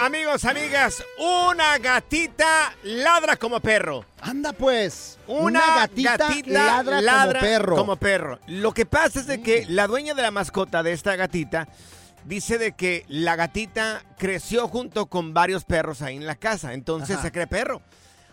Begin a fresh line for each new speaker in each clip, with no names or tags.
Amigos, amigas, una gatita ladra como perro.
Anda pues,
Una,
gatita, ladra, como perro.
como perro. Lo que pasa es de que la dueña de la mascota de esta gatita dice de que la gatita creció junto con varios perros ahí en la casa, entonces
Ajá.
se cree perro.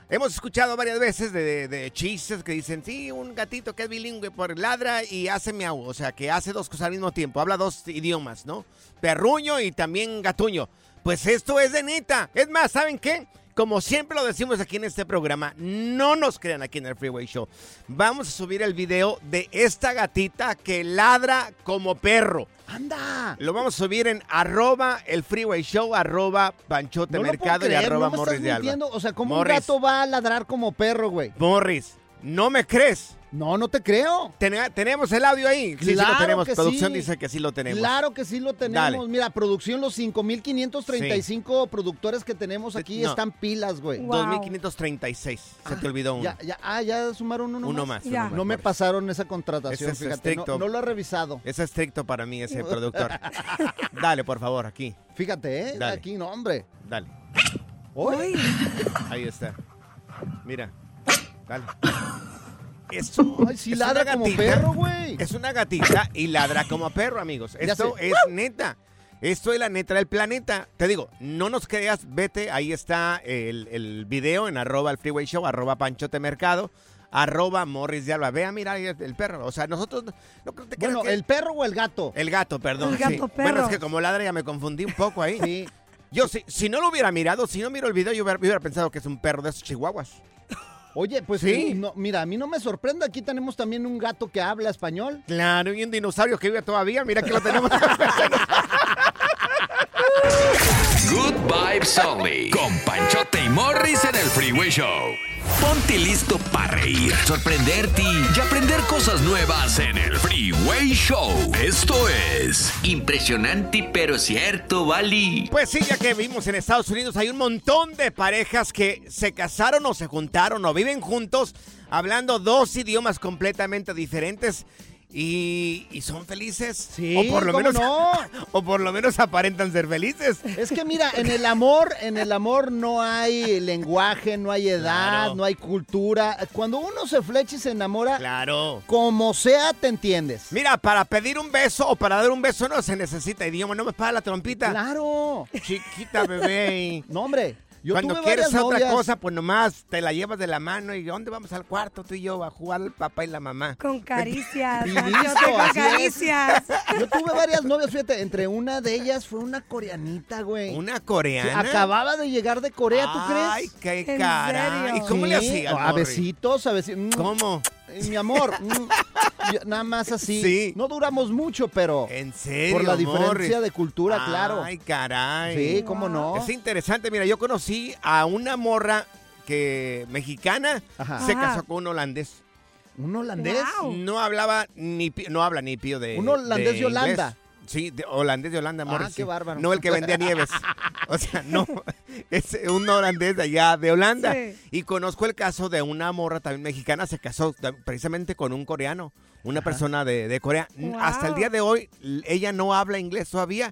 Hemos escuchado varias veces de, de- de chistes que dicen, sí, un gatito que es bilingüe por ladra y hace miau, o sea, que hace dos cosas al mismo tiempo, habla dos idiomas, ¿no? Perruño y también gatuño. Pues esto es de neta. Es más, ¿saben qué? Como siempre lo decimos aquí en este programa, no nos crean aquí en el Freeway Show. Vamos a subir el video de esta gatita que ladra como perro.
Anda.
Lo vamos a subir en arroba el Freeway Show, arroba Panchote
No
Mercado y arroba
no me
Morris
estás
de Alba.
O sea, ¿cómo
Morris,
un gato va a ladrar como perro, güey?
Morris, ¿no me crees?
No, no te creo.
Ten- tenemos el audio ahí. Sí, sí
Claro
lo tenemos.
que
Producción
sí.
dice que sí lo tenemos.
Claro que sí lo tenemos.
Dale.
Mira, producción, los 5.535 productores que tenemos aquí
No.
están pilas, güey.
2536. Se te olvidó uno.
Ya, ya, ah, ya sumaron uno,
Uno
más.
más, uno más,
No me pasaron esa contratación,
Ese es
fíjate. No,
estricto.
no lo he revisado.
Es estricto para mí ese productor. Dale, por favor, aquí.
Fíjate, ¿eh?
Dale.
Aquí, no, hombre.
Dale.
Uy.
Ahí está. Mira. Dale. Eso.
Ay, sí
es
ladra
una
como
gatita.
perro, güey.
Es una gatita y ladra como perro, amigos.
Ya
Esto
sé.
es neta. Esto es la neta del planeta. Te digo, no nos creas, vete, ahí está el, el video en arroba el freeway show, arroba panchote mercado, arroba morris de alba. Vea, mira ahí el perro. O sea, nosotros no, no creo- te creas
Bueno,
que-
¿el perro o el gato?
el gato, perdón.
El gato
sí.
perro.
Bueno, es que como ladra ya me confundí un poco ahí.
Sí.
Yo, si, si no lo hubiera mirado, si no miro el video, yo hubiera, yo hubiera pensado que es un perro de esos chihuahuas.
Oye, pues
Sí.
no, mira, a mí no me sorprende. Aquí tenemos también un gato que habla español.
Claro, y un dinosaurio que vive todavía. Mira que lo tenemos.
Con Panchote y Morris en el Freeway Show. Ponte listo para reír, sorprenderte y aprender cosas nuevas en el Freeway Show. Esto es
Impresionante, pero cierto, Bali.
Pues sí, ya que vimos en Estados Unidos, hay un montón de parejas que se casaron o se juntaron o viven juntos hablando dos idiomas completamente diferentes. Y, y son felices.
Sí,
o por lo
¿cómo
menos
no?
o por lo menos aparentan ser felices.
Es que mira, en el amor, en el amor no hay lenguaje, no hay edad,
Claro.
no hay cultura. Cuando uno se flecha y se enamora,
Claro.
como sea te entiendes.
Mira, para pedir un beso o para dar un beso no se necesita idioma, no me paga la trompita.
Claro.
Chiquita bebé.
No, hombre. Yo
Cuando
tuve
quieres
varias
otra
novias.
cosa, pues nomás te la llevas de la mano y ¿dónde vamos al cuarto tú y yo? A jugar el papá y la mamá.
Con caricias.
Y
Yo
listo,
tengo
así es.
caricias.
Yo tuve varias novias, fíjate, entre una de ellas fue una coreanita, güey.
¿Una coreana?
acababa de llegar de Corea, ¿tú
Ay,
crees?
qué
¿En
cara. ¿Y cómo le
Sí,
hacías,
A besitos, a besitos.
¿Cómo?
Mi amor, mm, yo- nada más así.
Sí.
No duramos mucho, pero
¿En serio,
por la diferencia de cultura, claro.
Ay, caray.
Sí, cómo no.
Es interesante, mira, yo conocí a una morra que mexicana
Ajá.
se
Ajá.
casó con un holandés.
¿Un holandés?
Wow.
No hablaba ni pi- no habla ni pío de
Un holandés de Holanda.
inglés. Sí, de- holandés de Holanda,
Ah,
Morris,
qué
sí.
bárbaro.
No el que vendía nieves. O sea, no. Es un holandés de allá de Holanda.
Sí.
Y conozco el caso de una morra también mexicana, se casó precisamente con un coreano, una persona de, de Corea.
Wow.
Hasta el día de hoy, ella no habla inglés todavía.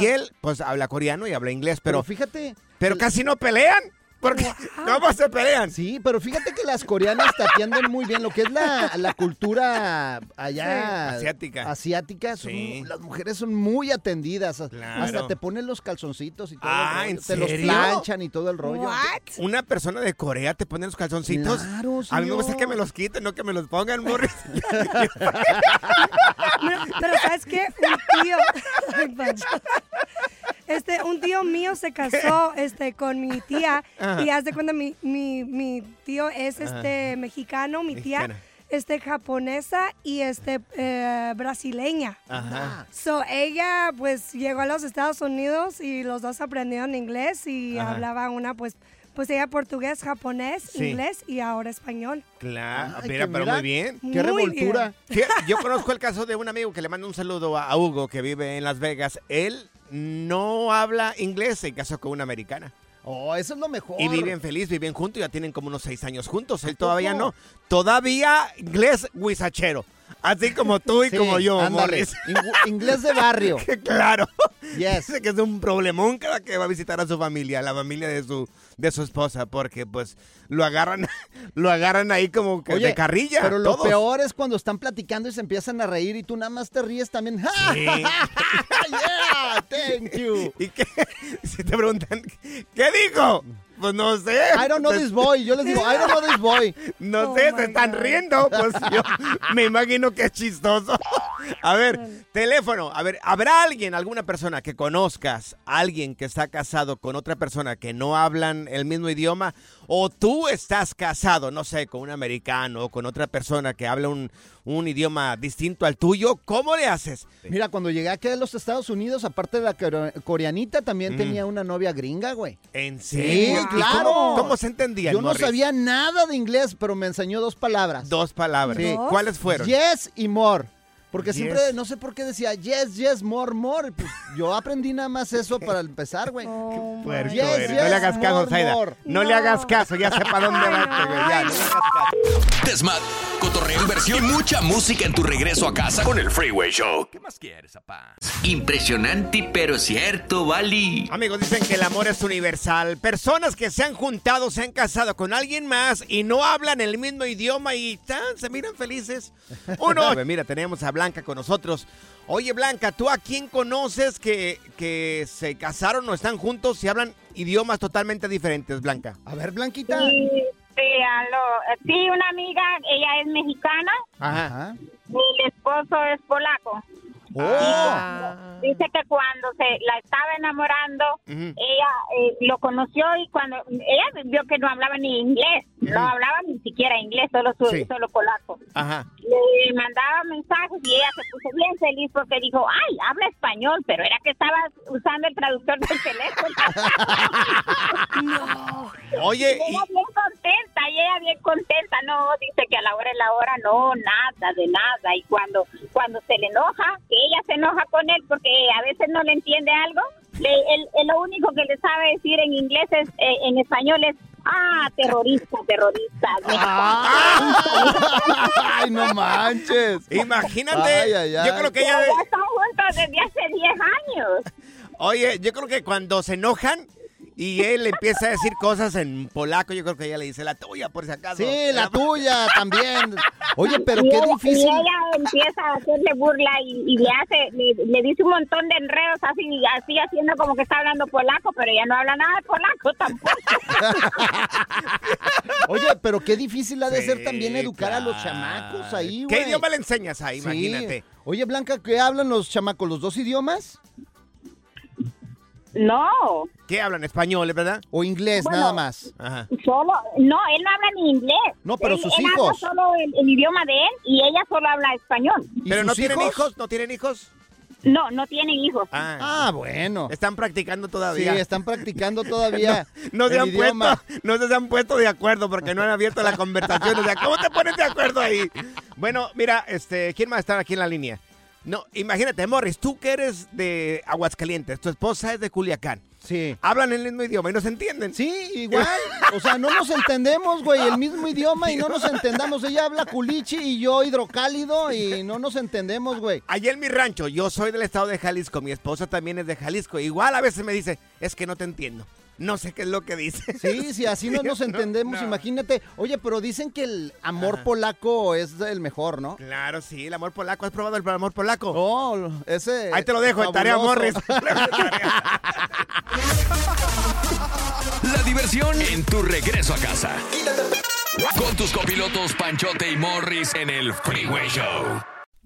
Y él, pues, habla coreano y habla inglés,
Pero
pero,
fíjate.
pero casi no pelean. Porque, ¿cómo se pelean?
Sí, pero fíjate que las coreanas te atienden muy bien. Lo que es la, la cultura allá.
Sí. Asiática.
Asiática, son-
Sí.
las mujeres son muy atendidas.
Claro.
Hasta te ponen los calzoncitos y todo
Ah,
el
¿en
rollo. Te los planchan y todo el rollo.
What?
Una persona de Corea te pone los calzoncitos.
Claro,
A mí me gusta
señor.
que me los quiten, no que me los pongan, Morris.
Pero ¿sabes qué? Un tío... Este, un tío mío se casó este, con mi tía
Ajá.
y haz de cuenta, mi, mi, mi tío es este mexicano, mi tía
Mexicana.
este japonesa y este eh, brasileña.
Ajá.
So, ella pues llegó a los Estados Unidos y los dos aprendieron inglés y
Ajá.
hablaba una pues pues ella portugués, japonés,
Sí.
inglés y ahora español.
Claro,
Ay,
mira, pero
mira.
muy bien.
Qué
Muy
revoltura.
bien.
Yo conozco el caso de un amigo que le mando un saludo a Hugo, que vive en Las Vegas. Él no habla inglés, se casó con una americana.
Oh, eso es lo mejor.
Y viven feliz, viven juntos, ya tienen como unos seis años juntos. Él todavía no. Todavía inglés guisachero. Así como tú y
Sí,
como yo,
ándale.
Morris.
Inglés de barrio.
Claro.
Yes.
Dice que es un problemón cada que va a visitar a su familia, la familia de su, de su esposa, porque pues lo agarran, lo agarran ahí como que de carrilla.
Pero lo peor es cuando están platicando y se empiezan a reír y tú nada más te ríes también.
Sí.
yeah, thank you.
¿Y qué? Si te preguntan, ¿qué dijo? Pues no sé.
I don't know this boy. Yo les digo, I don't know this boy.
No
Oh
sé, se están
God.
riendo. Pues yo me imagino que es chistoso. A ver, teléfono. A ver, ¿habrá alguien, alguna persona que conozcas, alguien que está casado con otra persona que no hablan el mismo idioma? O tú estás casado, no sé, con un americano o con otra persona que habla un, un idioma distinto al tuyo. ¿Cómo le haces?
Mira, cuando llegué aquí a los Estados Unidos, aparte de la core- coreanita, también
Mm.
tenía una novia gringa, güey.
¿En serio? ¿Y
claro.
¿Cómo, cómo se entendían,
Yo no sabía nada de inglés, pero me enseñó dos palabras.
Dos palabras.
Sí.
¿Cuáles fueron?
Yes y more. Porque
Yes.
siempre, no sé por qué decía yes, yes, more, more. Pues, yo aprendí nada más eso para empezar, güey.
Oh,
Yes, yes,
no le hagas caso,
more,
Zaida.
more.
No, le
No.
hagas caso, ya sé para dónde va
no,
este güey. Ya, no le
no.
hagas caso.
Desmat, cotorreo, inversión y mucha música en tu regreso a casa con el Freeway Show. ¿Qué más quieres, papá?
Impresionante pero cierto, Bali.
Amigos, dicen que el amor es universal. Personas que se han juntado, se han casado con alguien más y no hablan el mismo idioma y tan, se miran felices. Uno, mira, tenemos a Blanca con nosotros. Oye, Blanca, ¿tú a quién conoces que, que se casaron o están juntos y hablan idiomas totalmente diferentes, Blanca?
A ver, Blanquita.
Sí, sí, aló. Sí, una amiga, ella es mexicana
Ajá.
y el esposo es polaco.
Oh.
Dice que cuando se la estaba enamorando, ella eh, lo conoció y cuando ella vio que no hablaba ni inglés, no hablaba ni siquiera inglés, solo su-
Sí.
solo polaco.
Ajá.
Le mandaba mensajes y ella se puso bien feliz porque dijo, ay, habla español, pero era que estaba usando el traductor del teléfono.
Oye,
Y ella bien contenta, y ella bien contenta, no, dice que a la hora de la hora no, nada, de nada, y cuando cuando se le enoja, que ella se enoja con él porque a veces no le entiende algo, le, él, él lo único que le sabe decir en inglés es, eh, en español es Ah, terrorista, terrorista.
Ay, no manches.
Imagínate.
Ay, ay, ay.
Yo creo que ella.
Ya están juntos desde hace 10 años.
Oye, yo creo que cuando se enojan y él empieza a decir cosas en polaco, yo creo que ella le dice la tuya, por si acaso.
Sí, la tuya también. Oye, pero
y
qué difícil.
Y ella empieza a hacerle burla y, y le hace, le, le dice un montón de enredos así, así haciendo como que está hablando polaco, pero ella no habla nada de polaco tampoco.
Oye, pero qué difícil ha de ser también educar a los chamacos ahí, güey.
¿Qué idioma le enseñas ahí?
Sí.
Imagínate.
Oye, Blanca, ¿qué hablan los chamacos? ¿Los dos idiomas?
No,
¿Qué hablan? Español, ¿verdad?
¿O inglés
Bueno,
nada más?
Ajá.
solo, no, él no habla ni inglés.
No, pero
Él-
sus
él
hijos.
habla solo el, el idioma de él y ella solo habla español.
¿Y
¿Pero no tienen hijos? ¿No tienen hijos?
No, no tienen hijos.
Ah,
Ah, bueno.
están practicando
Sí,
todavía.
están practicando todavía
No se, han
idioma.
puesto, no se han puesto de acuerdo porque no han abierto la conversación. O sea, ¿cómo te pones de acuerdo ahí? Bueno, mira, este, ¿quién más está aquí en la línea? No, imagínate, Morris, tú que eres de Aguascalientes, tu esposa es de Culiacán.
Sí.
Hablan el mismo idioma y no se entienden.
Sí, igual. O sea, no nos entendemos, güey, el mismo idioma y no nos entendamos. Ella habla culichi y yo hidrocálido y no nos entendemos, güey.
Allá en mi rancho, yo soy del estado de Jalisco, mi esposa también es de Jalisco. Igual a veces me dice, es que no te entiendo. No sé qué es lo que dice.
Sí, sí, así no nos
No,
entendemos,
no.
imagínate. Oye, pero dicen que el amor
Ajá.
polaco es el mejor, ¿no?
Claro, sí, el amor polaco. ¿Has probado el amor polaco?
Oh, ese.
Ahí te lo dejo, en tarea. Morris.
La diversión en tu regreso a casa. Con tus copilotos Panchote y Morris en el Freeway Show.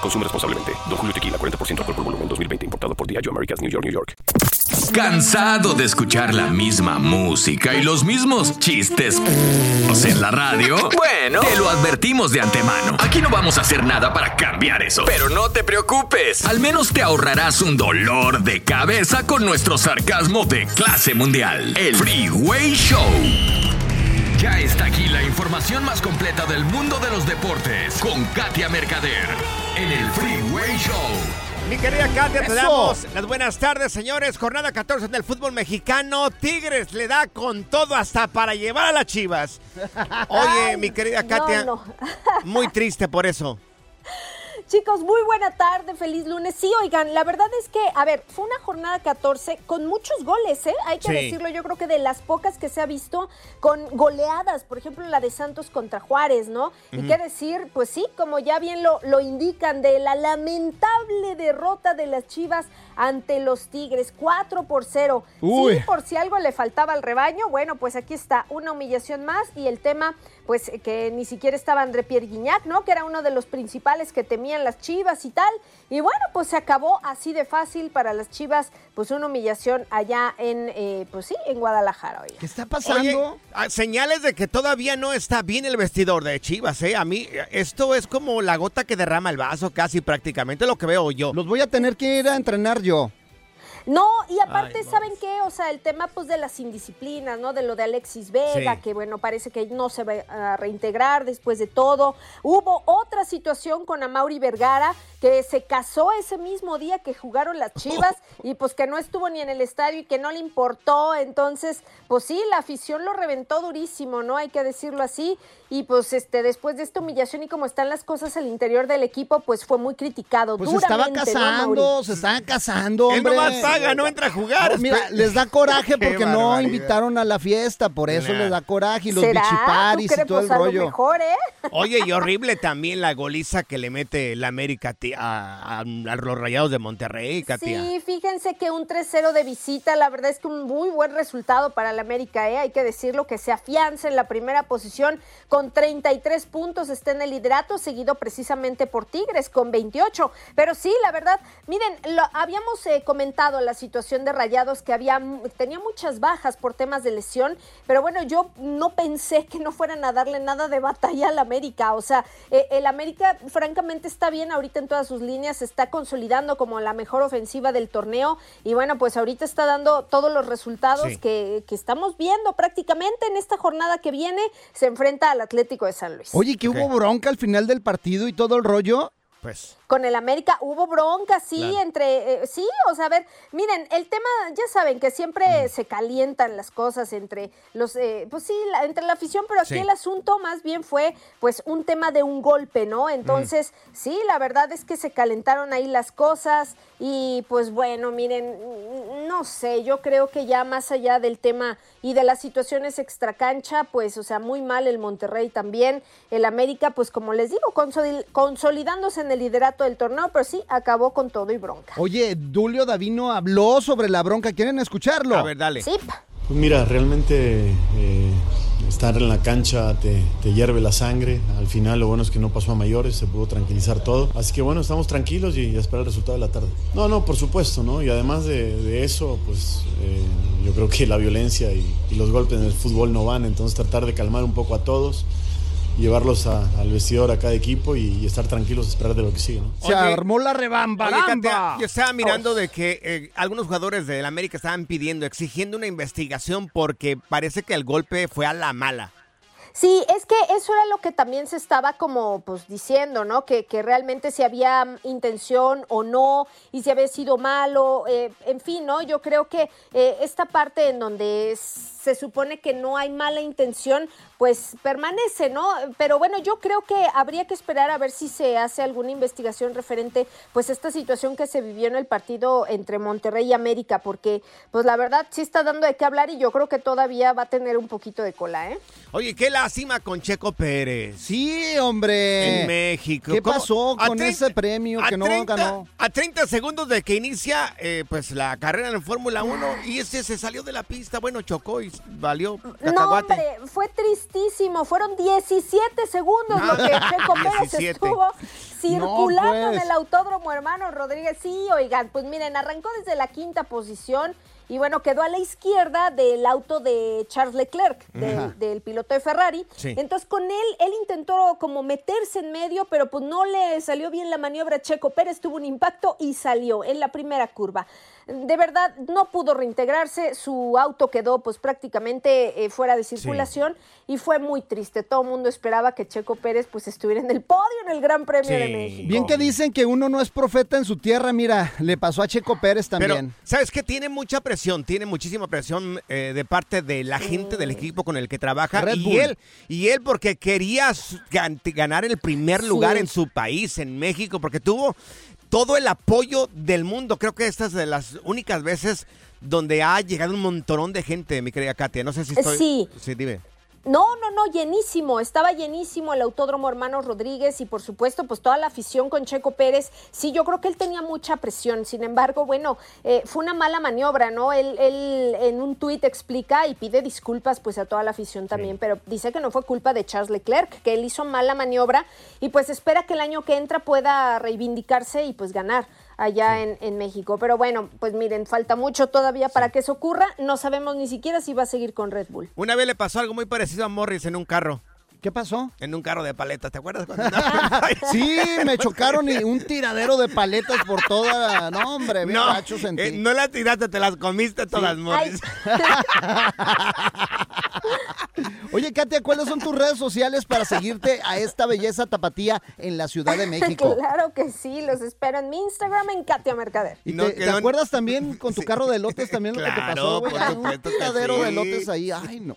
Consume responsablemente. Don Julio Tequila, 40% alcohol por volumen, 2020. Importado por Diageo Americas, New York, New York.
¿Cansado de escuchar la misma música y los mismos chistes en la radio? Bueno, te lo advertimos de antemano. Aquí no vamos a hacer nada para cambiar eso. Pero no te preocupes. Al menos te ahorrarás un dolor de cabeza con nuestro sarcasmo de clase mundial. El Freeway Show. Ya está aquí la información más completa del mundo de los deportes con Katia Mercader en el Freeway Show.
Mi querida Katia, te damos las buenas tardes, señores. Jornada 14 del fútbol mexicano. Tigres le da con todo hasta para llevar a las chivas. Oye, mi querida Katia,
No, no.
muy triste por eso.
Chicos, muy buena tarde, feliz lunes. Sí, oigan, la verdad es que, a ver, fue una jornada 14 con muchos goles, ¿eh? Hay que
Sí.
decirlo, yo creo que de las pocas que se ha visto con goleadas, por ejemplo, la de Santos contra Juárez, ¿no? Y qué decir, pues sí, como ya bien lo, lo indican, de la lamentable derrota de las Chivas ante los Tigres, 4 por 0.
Uy.
Sí, por si algo le faltaba al rebaño, bueno, pues aquí está, una humillación más y el tema, pues que ni siquiera estaba André Pierre Guignac, ¿no? Que era uno de los principales que temían las Chivas y tal. Y bueno, pues se acabó así de fácil para las Chivas, pues una humillación allá en, eh, pues sí, en Guadalajara, oiga.
¿Qué está
Oye, ah, señales de que todavía no está bien el vestidor de Chivas, ¿eh? A mí, eh, esto es como la gota que derrama el vaso, casi prácticamente lo que veo yo.
Los voy a tener que ir a entrenar yo.
No, y aparte,
Ay,
¿saben qué? O sea, el tema pues de las indisciplinas, ¿no? De lo de Alexis Vega,
Sí.
que bueno, parece que no se va a reintegrar después de todo. Hubo otra situación con Amauri Vergara, que se casó ese mismo día que jugaron las Chivas y pues que no estuvo ni en el estadio y que no le importó. Entonces, pues sí, la afición lo reventó durísimo, ¿no? Hay que decirlo así. Y pues este, después de esta humillación y como están las cosas al interior del equipo, pues fue muy criticado.
Pues se estaba
duramente, ¿no, Amauri?
casando, se estaban casando,
Él
hombre.
Paga, no entra a jugar.
Mira, les da coraje porque no invitaron a la fiesta, por eso
Nah.
les da coraje y los
¿Será?
bichiparis
¿Tú
y todo el
Pues a lo
rollo.
mejor, ¿eh?
Oye, y horrible también la goliza que le mete la América ti- a, a- a los Rayados de Monterrey, Katia.
Sí, fíjense que un 3-0 de visita, la verdad es que un muy buen resultado para la América, ¿eh? hay que decirlo, que se afianza en la primera posición con 33 puntos, está en el liderato, seguido precisamente por Tigres con 28. Pero sí, la verdad, miren, lo, habíamos eh, comentado la situación de Rayados que había, tenía muchas bajas por temas de lesión, pero bueno, yo no pensé que no fueran a darle nada de batalla al América, o sea, eh, el América francamente está bien ahorita en todas sus líneas, se está consolidando como la mejor ofensiva del torneo y bueno, pues ahorita está dando todos los resultados
Sí.
que, que estamos viendo prácticamente en esta jornada que viene, se enfrenta al Atlético de San Luis.
Oye, que hubo bronca al final del partido y todo el rollo.
Pues.
Con el América hubo bronca, sí,
Claro.
entre, eh, sí, o sea, a ver, miren, el tema, ya saben que siempre
Mm.
se calientan las cosas entre los, eh, pues sí, la- entre la afición, pero aquí
Sí.
el asunto más bien fue, pues, un tema de un golpe, ¿no? Entonces, sí, la verdad es que se calentaron ahí las cosas y, pues, bueno, miren, no sé, yo creo que ya más allá del tema y de las situaciones extracancha, pues, o sea, muy mal el Monterrey también, el América, pues, como les digo, consoli- consolidándose en el liderato del torneo, pero sí, acabó con todo y bronca.
Oye, Dulio Davino habló sobre la bronca. ¿Quieren escucharlo?
A ver, dale.
Sí.
Pues mira, realmente eh, estar en la cancha te, te hierve la sangre. Al final lo bueno es que no pasó a mayores, se pudo tranquilizar todo. Así que bueno, estamos tranquilos y a esperar el resultado de la tarde. No, no, por supuesto, ¿no? Y además de, de eso, pues eh, yo creo que la violencia y, y los golpes en el fútbol no van. Entonces tratar de calmar un poco a todos, llevarlos a- al vestidor a cada equipo y, y estar tranquilos, esperar de lo que sigue, ¿no?
Se armó la rebambaramba.
yo estaba mirando de que eh, algunos jugadores del América estaban pidiendo, exigiendo una investigación porque parece que el golpe fue a la mala.
Sí, es que eso era lo que también se estaba como pues diciendo, ¿no? Que, que realmente si había mm, intención o no, y si había sido malo, eh, en fin, ¿no? Yo creo que eh, esta parte en donde se supone que no hay mala intención, pues permanece, ¿no? Pero bueno, yo creo que habría que esperar a ver si se hace alguna investigación referente pues a esta situación que se vivió en el partido entre Monterrey y América, porque pues la verdad sí está dando de qué hablar y yo creo que todavía va a tener un poquito de cola, ¿eh?
Oye, qué lástima con Checo Pérez.
Sí, hombre.
En México.
¿Qué
¿Cómo?
pasó con
30
ese premio
a
que no
30
ganó?
A 30 segundos de que inicia eh, pues la carrera en Fórmula 1 y ese se salió de la pista, bueno, chocó y valió
No, hombre, fue tristísimo. Fueron 17 segundos lo que Checo Pérez
17.
estuvo circulando
No, pues.
en el autódromo, hermano Rodríguez. Sí, oigan, pues miren, arrancó desde la quinta posición y bueno, quedó a la izquierda del auto de Charles Leclerc, del, del piloto de Ferrari.
Sí.
Entonces con él, él intentó como meterse en medio, pero pues no le salió bien la maniobra a Checo Pérez, tuvo un impacto y salió en la primera curva. De verdad, no pudo reintegrarse, su auto quedó pues prácticamente eh, fuera de circulación y fue muy triste. Todo el mundo esperaba que Checo Pérez pues estuviera en el podio en el Gran Premio de México.
Bien que dicen que uno no es profeta en su tierra, mira, le pasó a Checo Pérez también.
Pero, ¿sabes qué? Tiene mucha presión, tiene muchísima presión eh, de parte de la gente del equipo con el que trabaja.
Red
y
Bull.
él, y él porque quería ganar el primer lugar
Sí.
en su país, en México, porque tuvo todo el apoyo del mundo. Creo que esta es de las únicas veces donde ha llegado un montonón de gente, mi querida Katia. No sé si estoy...
Sí.
Sí, dime.
No, no, no, llenísimo, estaba llenísimo el Autódromo Hermanos Rodríguez y por supuesto pues toda la afición con Checo Pérez. Sí, yo creo que él tenía mucha presión, sin embargo, bueno, eh, fue una mala maniobra, ¿no? Él, él en un tuit explica y pide disculpas pues a toda la afición también, pero dice que no fue culpa de Charles Leclerc, que él hizo mala maniobra y pues espera que el año que entra pueda reivindicarse y pues ganar allá en, en México. Pero bueno, pues miren, falta mucho todavía para que eso ocurra. No sabemos ni siquiera si va a seguir con Red Bull.
Una vez le pasó algo muy parecido a Morris en un carro.
¿Qué pasó?
En un carro de paletas, ¿te acuerdas? cuando-
Sí, me chocaron y un tiradero de paletas por toda. No, hombre, bien
No,
gacho sentí.
eh, no las tiraste, te las comiste todas, Morris.
Oye, Katia, ¿cuáles son tus redes sociales para seguirte a esta belleza tapatía en la Ciudad de México?
claro que sí, los espero en mi Instagram en Katia Mercader.
¿Y te, te acuerdas también con tu carro de lotes también lo que te pasó, güey?
supuesto
Un tiradero
sí.
de lotes ahí, ay, no.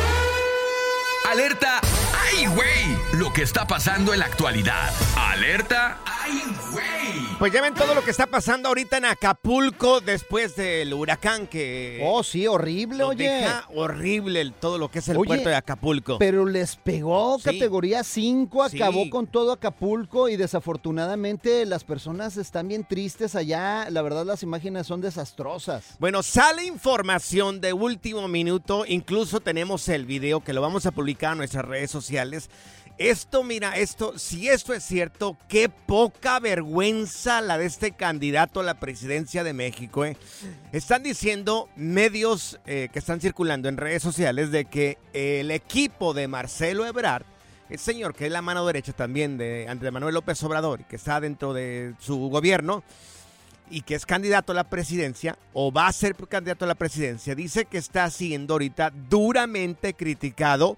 Alerta. ¡Ay, güey! Lo que está pasando en la actualidad. Alerta. ¡Ay, güey!
Pues ya ven todo lo que está pasando ahorita en Acapulco después del huracán que...
Oh, sí, horrible, oye.
deja horrible el- todo lo que es el
Oye,
puerto de Acapulco.
Pero les pegó
Sí.
categoría 5,
Sí.
acabó con todo Acapulco y desafortunadamente las personas están bien tristes allá. La verdad las imágenes son desastrosas.
Bueno, sale información de último minuto, incluso tenemos el video que lo vamos a publicar en nuestras redes sociales. Esto, mira, esto, si esto es cierto, qué poca vergüenza la de este candidato a la presidencia de México. ¿eh? Están diciendo medios eh, que están circulando en redes sociales de que el equipo de Marcelo Ebrard, el señor que es la mano derecha también de Andrés Manuel López Obrador que está dentro de su gobierno, y que es candidato a la presidencia o va a ser candidato a la presidencia, dice que está siendo ahorita duramente criticado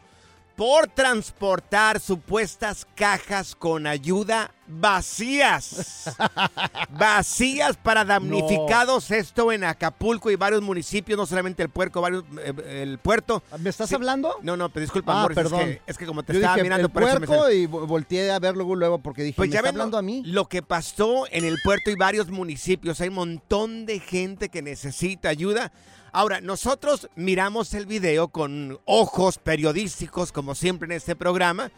por transportar supuestas cajas con ayuda vacías. vacías para damnificados, esto en Acapulco y varios municipios, no solamente el puerto, varios, eh, el puerto.
¿Me estás
Sí.
hablando?
No, no, pero disculpa,
Ah,
Morris, es
perdón.
que- Es, que, como te
Yo
estaba
dije,
mirando
el
por eso me
puerco y vo- volteé a verlo luego porque dije,
Pues
¿me
ya
está
ven lo-
hablando a mí?
Lo que pasó en el puerto y varios municipios. Hay un montón de gente que necesita ayuda. Ahora, nosotros miramos el video con ojos periodísticos, como siempre en este programa,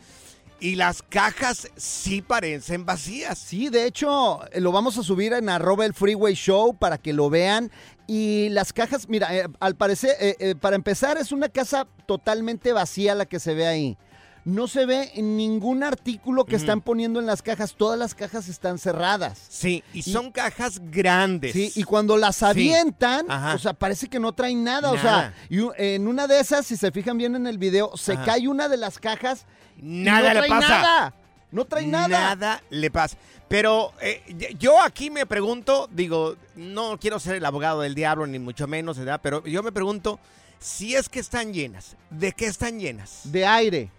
y las cajas sí parecen vacías.
Sí, de hecho, eh, lo vamos a subir en arroba el Freeway Show para que lo vean. Y las cajas, mira, eh, al parecer, eh, eh, para empezar, es una casa totalmente vacía la que se ve ahí. No se ve ningún artículo que están poniendo en las cajas. Todas las cajas están cerradas.
Sí, y son cajas grandes.
Sí, y cuando las avientan, o sea, parece que no traen nada. O sea, y en una de esas, si se fijan bien en el video, se
Ajá.
cae una de las cajas. y
Nada
no
le pasa.
Nada. No trae nada.
Nada le pasa. Pero eh, yo aquí me pregunto, digo, no quiero ser el abogado del diablo, ni mucho menos, ¿verdad? Pero yo me pregunto, si es que están llenas, ¿de qué están llenas?
De aire.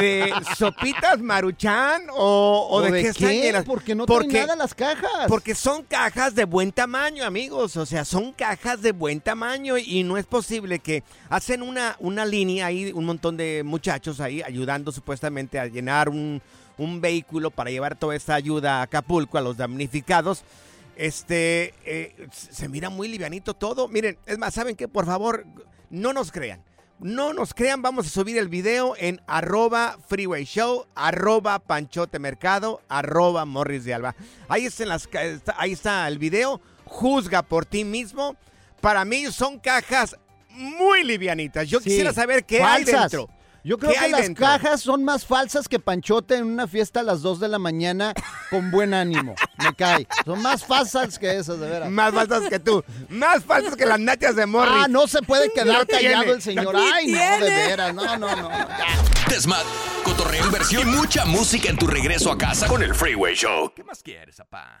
¿De sopitas maruchan o, o
¿O
de,
de
qué están llenas?
Porque no traen nada las cajas.
Porque son cajas de buen tamaño, amigos. O sea, son cajas de buen tamaño y no es posible que hacen una, una línea ahí, un montón de muchachos ahí ayudando supuestamente a llenar un, un vehículo para llevar toda esta ayuda a Acapulco, a los damnificados. Este, eh, se mira muy livianito todo. Miren, es más, ¿saben qué? Por favor, no nos crean. No nos crean, vamos a subir el video en arroba freeway show, arroba panchote mercado, arroba morris de alba. Ahí, está en las ahí está el video, juzga por ti mismo. Para mí son cajas muy livianitas. Yo
Sí,
quisiera saber qué hay dentro.
Yo creo
¿Qué
que las
dentro?
cajas son más falsas que Panchote en una fiesta a las 2 de la mañana con buen ánimo. Me cae. Son más falsas que esas, de veras.
Más falsas que tú. Más falsas que las nachas de Morris.
Ah, no se puede quedar
No tiene.
callado el señor.
No
Ay, no, de veras. No, no, no.
Desmad, cotorreo, inversión y mucha música en tu regreso a casa con el Freeway Show. ¿Qué más quieres, papá?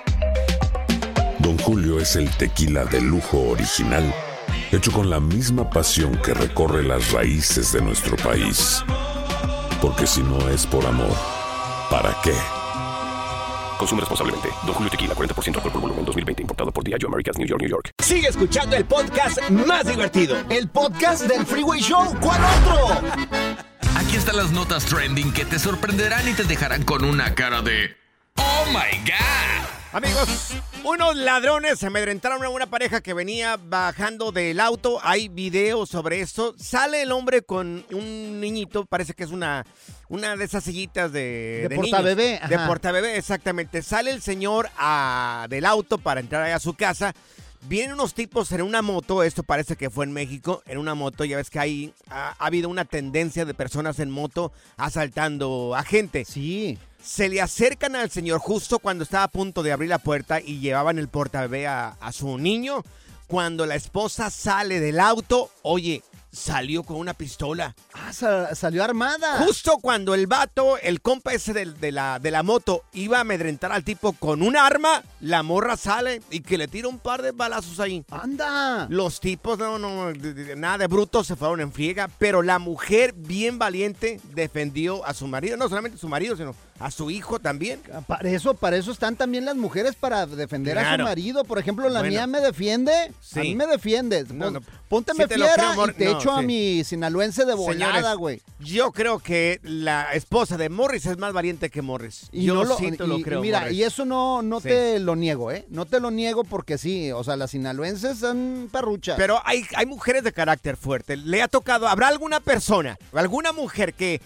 Don Julio es el tequila de lujo original, hecho con la misma pasión que recorre las raíces de nuestro país. Porque si no es por amor, ¿para qué?
Consume responsablemente. Don Julio Tequila, 40% alcohol por volumen, 2020. Importado por Diageo Americas, New York, New York.
Sigue escuchando el podcast más divertido.
El podcast del Freeway Show. ¿Cuál otro?
Aquí están las notas trending que te sorprenderán y te dejarán con una cara de ¡Oh my God!
Amigos, unos ladrones amedrentaron a una pareja que venía bajando del auto. Hay videos sobre esto. Sale el hombre con un niñito, parece que es una, una de esas sillitas de,
De
niños.
portabebé,
De portabebé, exactamente. Sale el señor a- del auto para entrar ahí a su casa. Vienen unos tipos en una moto, esto parece que fue en México, en una moto, ya ves que hay, ha, ha habido una tendencia de personas en moto asaltando a gente.
Sí.
Se le acercan al señor justo cuando estaba a punto de abrir la puerta y llevaban el portabebé a, a su niño. Cuando la esposa sale del auto, oye, salió con una pistola.
Ah, sa- salió armada.
Justo cuando el vato, el compa ese de, la, de la moto, iba a amedrentar al tipo con un arma, la morra sale y que le tira un par de balazos ahí.
¡Anda!
Los tipos, no, no, nada de brutos, se fueron en friega, pero la mujer, bien valiente, defendió a su marido, no solamente a su marido, sino a su hijo también.
Para eso, para eso están también las mujeres para defender a su marido. Por ejemplo, la
Bueno.
mía me defiende.
Sí.
A mí me defiende.
No, no.
Pónteme
te lo
fiera
creo,
y te
No,
echo a mi sinaloense de volada, güey.
Yo creo que la esposa de Morris es más valiente que Morris.
Y
yo
no lo, y-
lo creo.
mira,
Morris.
y eso no, no
Sí.
te lo niego, ¿eh? No te lo niego porque sí, o sea, las sinaloenses son perruchas.
Pero hay, hay mujeres de carácter fuerte. Le ha tocado, ¿habrá alguna persona, alguna mujer que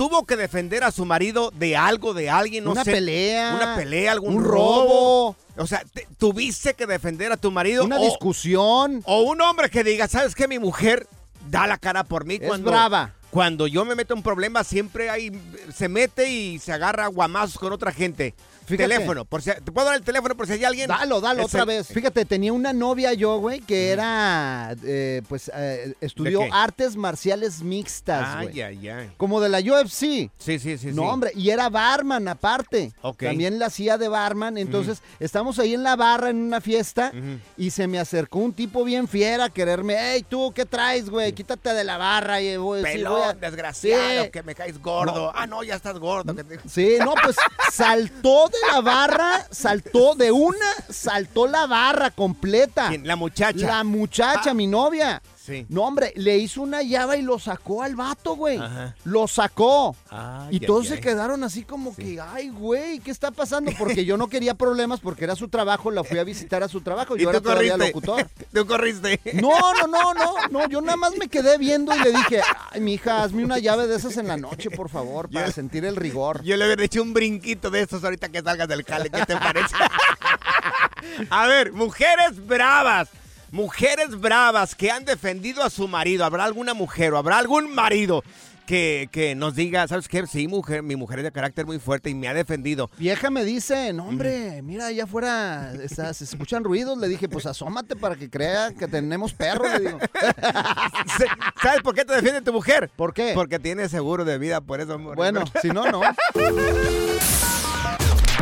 tuvo que defender a su marido de algo, de alguien? No
Una
sé,
pelea,
Una pelea, algún
un
robo.
robo.
O sea, te- tuviste que defender a tu marido.
Una
o-
discusión.
O un hombre que diga, ¿sabes qué? Mi mujer da la cara por mí
Es
cuando...
brava.
Cuando yo me meto en problema, siempre hay, se mete y se agarra guamazos con otra gente.
Fíjate.
Teléfono, por si, ¿te puedo dar el teléfono por si hay alguien?
Dalo, dalo otra
el-
vez. Fíjate, tenía una novia yo, güey, que era, eh, pues, eh, estudió artes marciales mixtas, güey.
Ay, ay, ay.
Como de la UFC.
Sí, sí, sí.
No,
sí.
hombre, y era barman aparte.
Ok.
También la hacía de barman. Entonces, estamos ahí en la barra en una fiesta y se me acercó un tipo bien fiera a quererme. Hey, tú, ¿qué traes, güey? Quítate de la barra. Y voy, sí,
Pelón,
a-
desgraciado,
Sí.
que me caes gordo.
No.
Ah, no, ya estás gordo. que te-
Sí, no, pues saltó de la barra, saltó de una, saltó la barra completa.
¿Quién? La muchacha.
La muchacha, mi novia.
Sí.
No, hombre, le hizo una llave y lo sacó al vato, güey.
Ajá.
Lo sacó. Y todos se quedaron así como que, ay, güey, ¿qué está pasando? Porque yo no quería problemas porque era su trabajo, la fui a visitar a su trabajo.
Y
Yo era
tú
todavía
corriste.
locutor.
Tú corriste.
No, no, no, no, no, yo nada más me quedé viendo y le dije, ay, mija, hazme una llave de esas en la noche, por favor, para
Yo-
sentir el rigor.
Yo le hubiera hecho un brinquito de estos ahorita que salgas del cale. ¿Qué te parece? a ver, mujeres bravas. Mujeres bravas que han defendido a su marido. ¿Habrá alguna mujer o habrá algún marido que, que nos diga, ¿sabes qué? Sí, mujer, mi mujer es de carácter muy fuerte y me ha defendido.
Vieja me dice, no, hombre, mira, allá afuera está- se escuchan ruidos. Le dije, pues asómate para que crea que tenemos perros. Le digo.
¿Sabes por qué te defiende tu mujer?
¿Por qué?
Porque tiene seguro de vida, por eso.
Bueno, si no, no.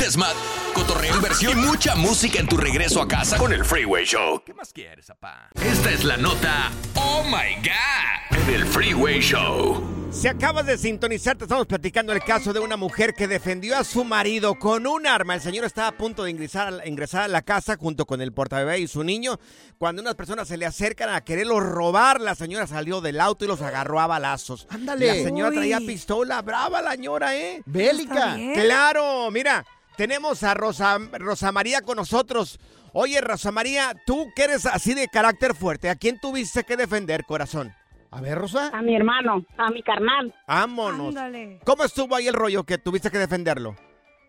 Desmat, cotorreo, inversión y mucha música en tu regreso a casa con el Freeway Show. ¿Qué más quieres, papá? Esta es la nota Oh My God en el Freeway Show.
Si acabas de sintonizar, te estamos platicando el caso de una mujer que defendió a su marido con un arma. El señor estaba a punto de ingresar a, la- ingresar a la casa junto con el portabebé y su niño. Cuando unas personas se le acercan a quererlo robar, la señora salió del auto y los agarró a balazos.
Ándale.
La señora
Uy.
traía pistola, brava la señora, ¿eh?
Bélica.
Claro, mira, tenemos a Rosa, Rosa María con nosotros. Oye, Rosa María, tú que eres así de carácter fuerte, ¿a quién tuviste que defender, corazón?
A ver, Rosa.
A mi hermano, a mi carnal.
Vámonos.
Ándale.
¿Cómo estuvo ahí el rollo que tuviste que defenderlo?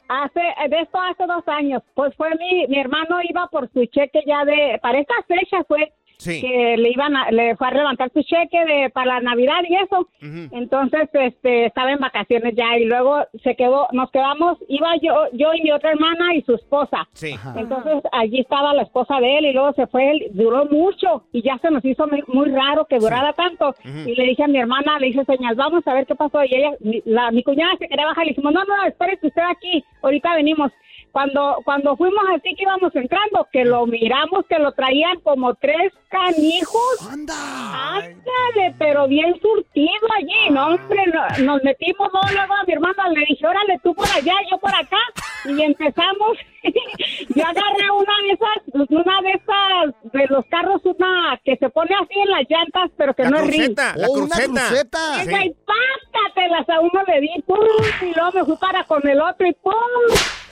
Hace, de esto hace dos años, pues fue mi, mi hermano iba por su cheque ya de, para estas fechas fue
Sí.
que le iban a, le fue a levantar su cheque de, para la Navidad y eso. Entonces, este, estaba en vacaciones ya y luego se quedó, nos quedamos, iba yo, yo y mi otra hermana y su esposa.
Sí.
Entonces allí estaba la esposa de él y luego se fue él, duró mucho y ya se nos hizo muy, muy raro que durara tanto. Y le dije a mi hermana, le hice señal, vamos a ver qué pasó. Y ella, mi, la, mi cuñada se quería bajar, le dijimos, no, no, espérese usted aquí, ahorita venimos.
Cuando, cuando fuimos así que íbamos entrando, que lo miramos, que lo traían como tres canijos.
¡Anda!
Ándale, pero bien surtido allí, no, hombre, no- nos metimos no, luego a mi hermana le dije, órale, tú por allá, yo por acá, y empezamos, yo agarré una de esas, una de esas, de los carros, una que se pone así en las llantas, pero que
La
no es ring.
cruceta, la
Oh, una
cruceta.
cruceta.
Esa,
Sí.
y a uno le di, pum, y luego me fui para con el otro y pum.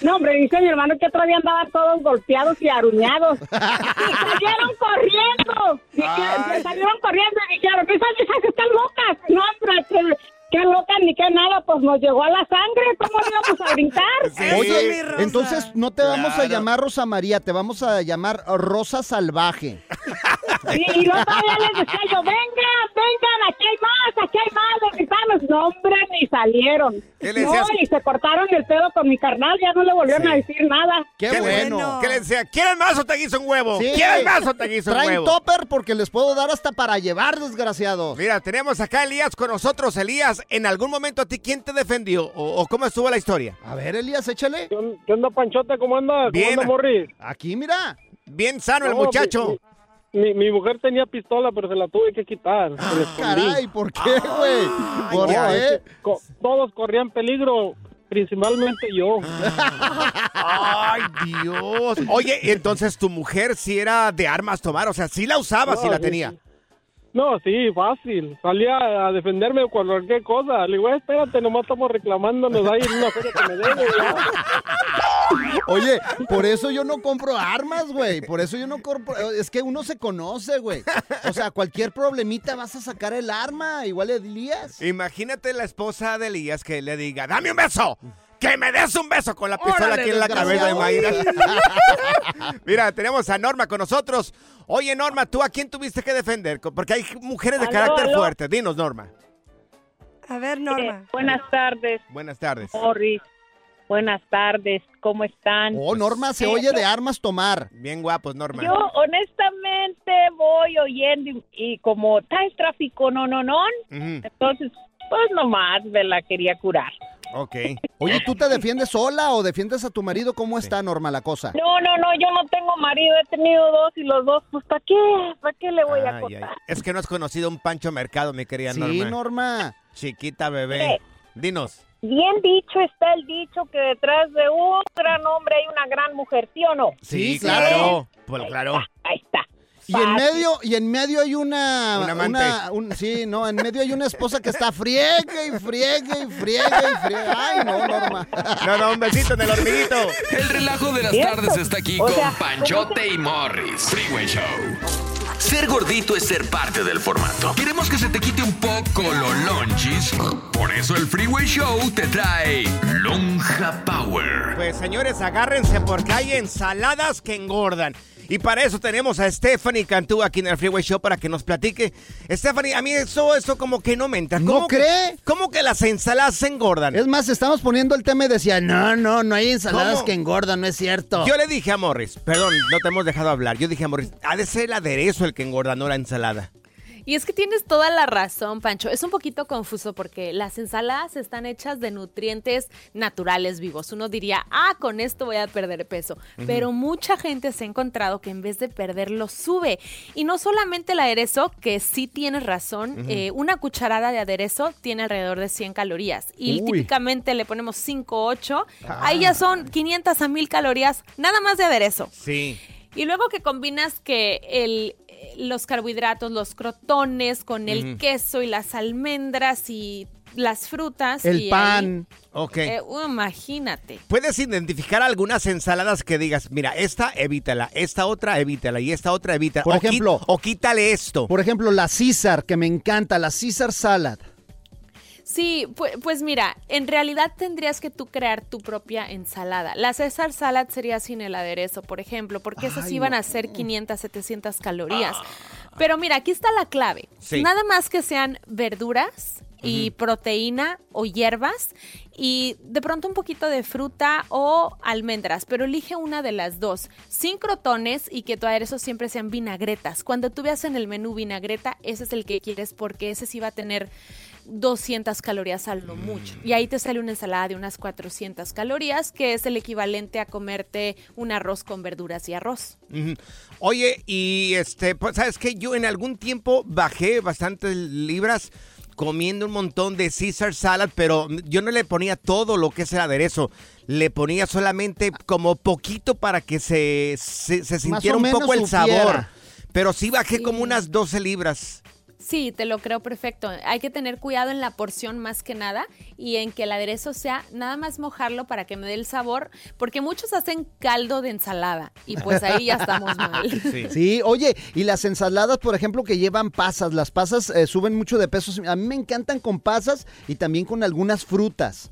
No, hombre, dice mi hermano que otro día andaban todos golpeados y aruñados. y salieron corriendo.
Ay.
salieron corriendo y dijeron, esas viejas están locas. No, hombre, que, que locas ni que nada, pues nos llegó a la sangre. ¿Cómo íbamos a brincar?
Sí.
Oye,
mi Rosa.
entonces no te vamos a llamar Rosa María, te vamos a llamar Rosa Salvaje.
Y, y luego todavía les decía yo, vengan, vengan, aquí hay más, aquí hay más, les gritamos. No, hombre, ni salieron.
¿Qué le
no, y se cortaron el pedo con mi carnal, ya no le volvieron
Sí.
a decir nada.
¡Qué,
¿Qué le-
bueno!
¿Qué le decía? ¿Quieren más o te guiso un huevo?
Sí.
¿Quieren más o te guiso un
Traen
huevo?
topper porque les puedo dar hasta para llevar, desgraciados.
Mira, tenemos acá a Elías con nosotros. Elías, ¿en algún momento a ti quién te defendió? ¿O, o cómo estuvo la historia?
A ver, Elías, échale.
¿Qué onda, Panchote? ¿Cómo anda?
Bien.
¿Cómo anda, Morris?
Aquí, mira.
Bien sano el muchacho.
Mi, mi- mi mujer tenía pistola, pero se la tuve que quitar. Escondí.
Caray, ¿por qué, güey?
Todos corrían peligro, principalmente yo.
Ay, Dios. Oye, entonces tu mujer sí era de armas tomar, o sea, sí la usaba, sí
No,
la
sí,
tenía.
sí. No, sí, fácil. Salía a defenderme de cualquier cosa. Le digo, "Eh, espérate, nomás estamos reclamándonos ahí en una feria que me debe. ya".
Oye, por eso yo no compro armas, güey. Por eso yo no compro. Es que uno se conoce, güey. O sea, cualquier problemita vas a sacar el arma. Igual Elías.
Imagínate la esposa de Elías que le diga, dame un beso. Que me des un beso con la pistola
Órale,
aquí en la cabeza, imagínate. Mira, tenemos a Norma con nosotros. Oye, Norma, ¿tú a quién tuviste que defender? Porque hay mujeres de
Aló,
carácter
aló.
fuerte. Dinos, Norma.
A ver, Norma.
Buenas tardes,
Buenas tardes.
Morris. Buenas tardes, ¿cómo están?
Oh, Norma, se oye de armas tomar.
Bien guapos, Norma.
Yo honestamente voy oyendo y, y como está el tráfico, no, no, no, entonces pues nomás me la quería curar.
Ok.
Oye, ¿tú te defiendes sola o defiendes a tu marido? ¿Cómo está, Norma, la cosa?
No, no, no, yo no tengo marido, he tenido dos y los dos, pues ¿para qué? ¿Para qué le voy a
Ay, ay.
contar?
Es que no has conocido un Pancho Mercado, mi querida
Sí,
Norma.
Norma.
Chiquita bebé. Dinos.
Bien dicho está el dicho que detrás de un gran hombre hay una gran mujer, ¿sí o no?
Sí,
claro. Pues claro.
Ahí está.
Y en medio, y en medio hay una,
Un amante.
una- un- sí, no, en medio hay una esposa que está friegue y friegue y friegue y friegue. Ay, no, Norma.
No, no, un besito en el hormiguito.
El relajo de las
¿Cierto?
tardes está aquí
O
con
sea,
Panchote y Morris. Freeway Show. Ser gordito es ser parte del formato. Queremos que se te quite un poco lo lonchis. Por eso el Freeway Show te trae Lonja Power.
Pues señores, agárrense porque hay ensaladas que engordan. Y para eso tenemos a Stephanie Cantú aquí en el Freeway Show para que nos platique. Stephanie, a mí eso, eso como que no me entra.
¿No
¿Cómo que-
cree?
¿Cómo que las ensaladas se engordan?
Es más, estamos poniendo el tema y decía, no, no, no hay ensaladas
¿Cómo?
que engordan, no es cierto.
Yo le dije a Morris, perdón, no te hemos dejado hablar. Yo dije a Morris, ha de ser el aderezo el que engorda, no la ensalada.
Y es que tienes toda la razón, Pancho. Es un poquito confuso porque las ensaladas están hechas de nutrientes naturales vivos. Uno diría, ah, con esto voy a perder peso. Pero mucha gente se ha encontrado que en vez de perderlo, sube. Y no solamente el aderezo, que sí tienes razón, eh, una cucharada de aderezo tiene alrededor de 100 calorías. Y
Uy.
típicamente le ponemos 5 o 8. Ahí ya son 500 a 1000 calorías, nada más de aderezo.
Sí.
Y luego que combinas que el, eh, los carbohidratos, los crotones con el queso y las almendras y las frutas.
El
y
pan.
Ok.
eh, uh, imagínate.
¿Puedes identificar algunas ensaladas que digas, mira, esta evítala, esta otra evítala y esta otra evítala?
Por
o,
ejemplo-
o quítale esto.
Por ejemplo, la César, que me encanta, la César Salad.
Sí, pu- pues, mira, en realidad tendrías que tú crear tu propia ensalada. La César Salad sería sin el aderezo, por ejemplo, porque esas
Ay,
iban
no.
a ser 500, 700 calorías. Pero mira, aquí está la clave.
Sí.
Nada más que sean verduras y proteína o hierbas y de pronto un poquito de fruta o almendras, pero elige una de las dos, sin crotones y que tu aderezo siempre sean vinagretas. Cuando tú veas en el menú vinagreta, ese es el que quieres porque ese sí va a tener 200 calorías al lo mucho. Y ahí te sale una ensalada de unas 400 calorías, que es el equivalente a comerte un arroz con verduras y arroz.
Oye, y este, pues, ¿sabes qué? Yo en algún tiempo bajé bastantes libras comiendo un montón de Caesar salad, pero yo no le ponía todo lo que es el aderezo. Le ponía solamente como poquito para que se, se, se sintiera un poco el
supiera.
sabor. Pero sí bajé como unas 12 libras.
Sí, te lo creo perfecto. Hay que tener cuidado en la porción más que nada y en que el aderezo sea nada más mojarlo para que me dé el sabor, porque muchos hacen caldo de ensalada y pues ahí ya estamos mal.
Sí. oye, y las ensaladas, por ejemplo, que llevan pasas, las pasas eh, suben mucho de peso. A mí me encantan con pasas y también con algunas frutas.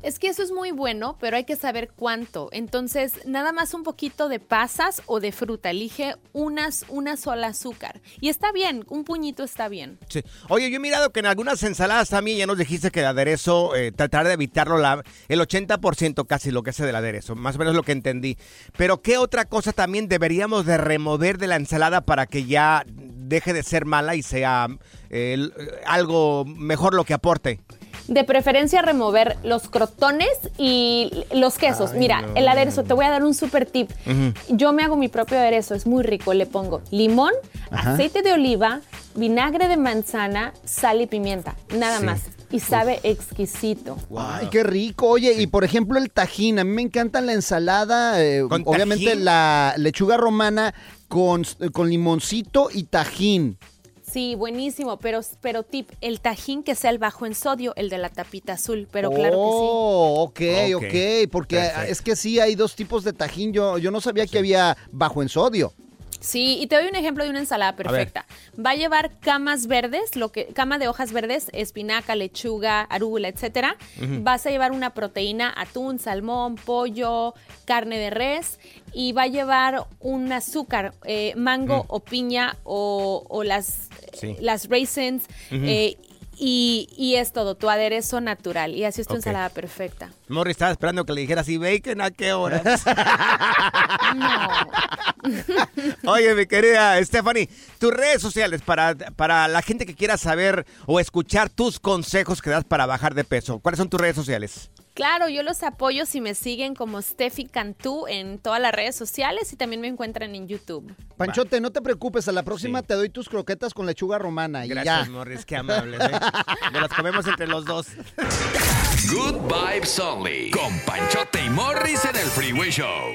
Es que eso es muy bueno, pero hay que saber cuánto. Entonces, nada más un poquito de pasas o de fruta. Elige unas, una sola azúcar. Y está bien, un puñito está bien.
Sí. Oye, yo he mirado que en algunas ensaladas también ya nos dijiste que el aderezo, eh, tratar de evitarlo la, el 80% casi lo que es del aderezo, más o menos lo que entendí. Pero ¿qué otra cosa también deberíamos de remover de la ensalada para que ya deje de ser mala y sea eh, l- algo mejor lo que aporte?
De preferencia remover los crotones y los quesos.
Ay,
Mira,
no.
el aderezo, te voy a dar un super tip. Yo me hago mi propio aderezo, es muy rico. Le pongo limón,
Ajá.
aceite de oliva, vinagre de manzana, sal y pimienta. Nada
Sí.
más. Y sabe exquisito.
Ay, qué rico. Oye, y por ejemplo el tajín, a mí me encanta la ensalada, eh,
¿Con
obviamente
tajín?
la lechuga romana con, con limoncito y tajín.
Sí, buenísimo, pero, pero tip, el tajín que sea el bajo en sodio, el de la tapita azul, pero claro
Oh, ok,
Ok,
ok, porque
perfecto.
es que sí hay dos tipos de tajín. Yo, yo no sabía que había bajo en sodio.
Sí. Y te doy un ejemplo de una ensalada perfecta. Va a llevar camas verdes, lo que cama de hojas verdes, espinaca, lechuga, arúgula, etcétera. Vas a llevar una proteína, atún, salmón, pollo, carne de res y va a llevar un azúcar, eh, mango o piña o, o las,
Sí.
las raisins eh, y, y es todo, tu aderezo natural y así es tu ensalada perfecta.
Morri estaba esperando que le dijera así, bacon, ¿a qué horas? Oye, mi querida Stephanie, tus redes sociales para, para la gente que quiera saber o escuchar tus consejos que das para bajar de peso. ¿Cuáles son tus redes sociales?
Claro, yo los apoyo si me siguen como Steffi Cantú en todas las redes sociales y también me encuentran en YouTube.
Panchote, no te preocupes, a la próxima te doy tus croquetas con lechuga romana y
Gracias,
ya.
Morris, qué amables. ¿eh? Nos las comemos entre los dos.
Good Vibes Only. Con Panchote y Morris en el Freeway Show.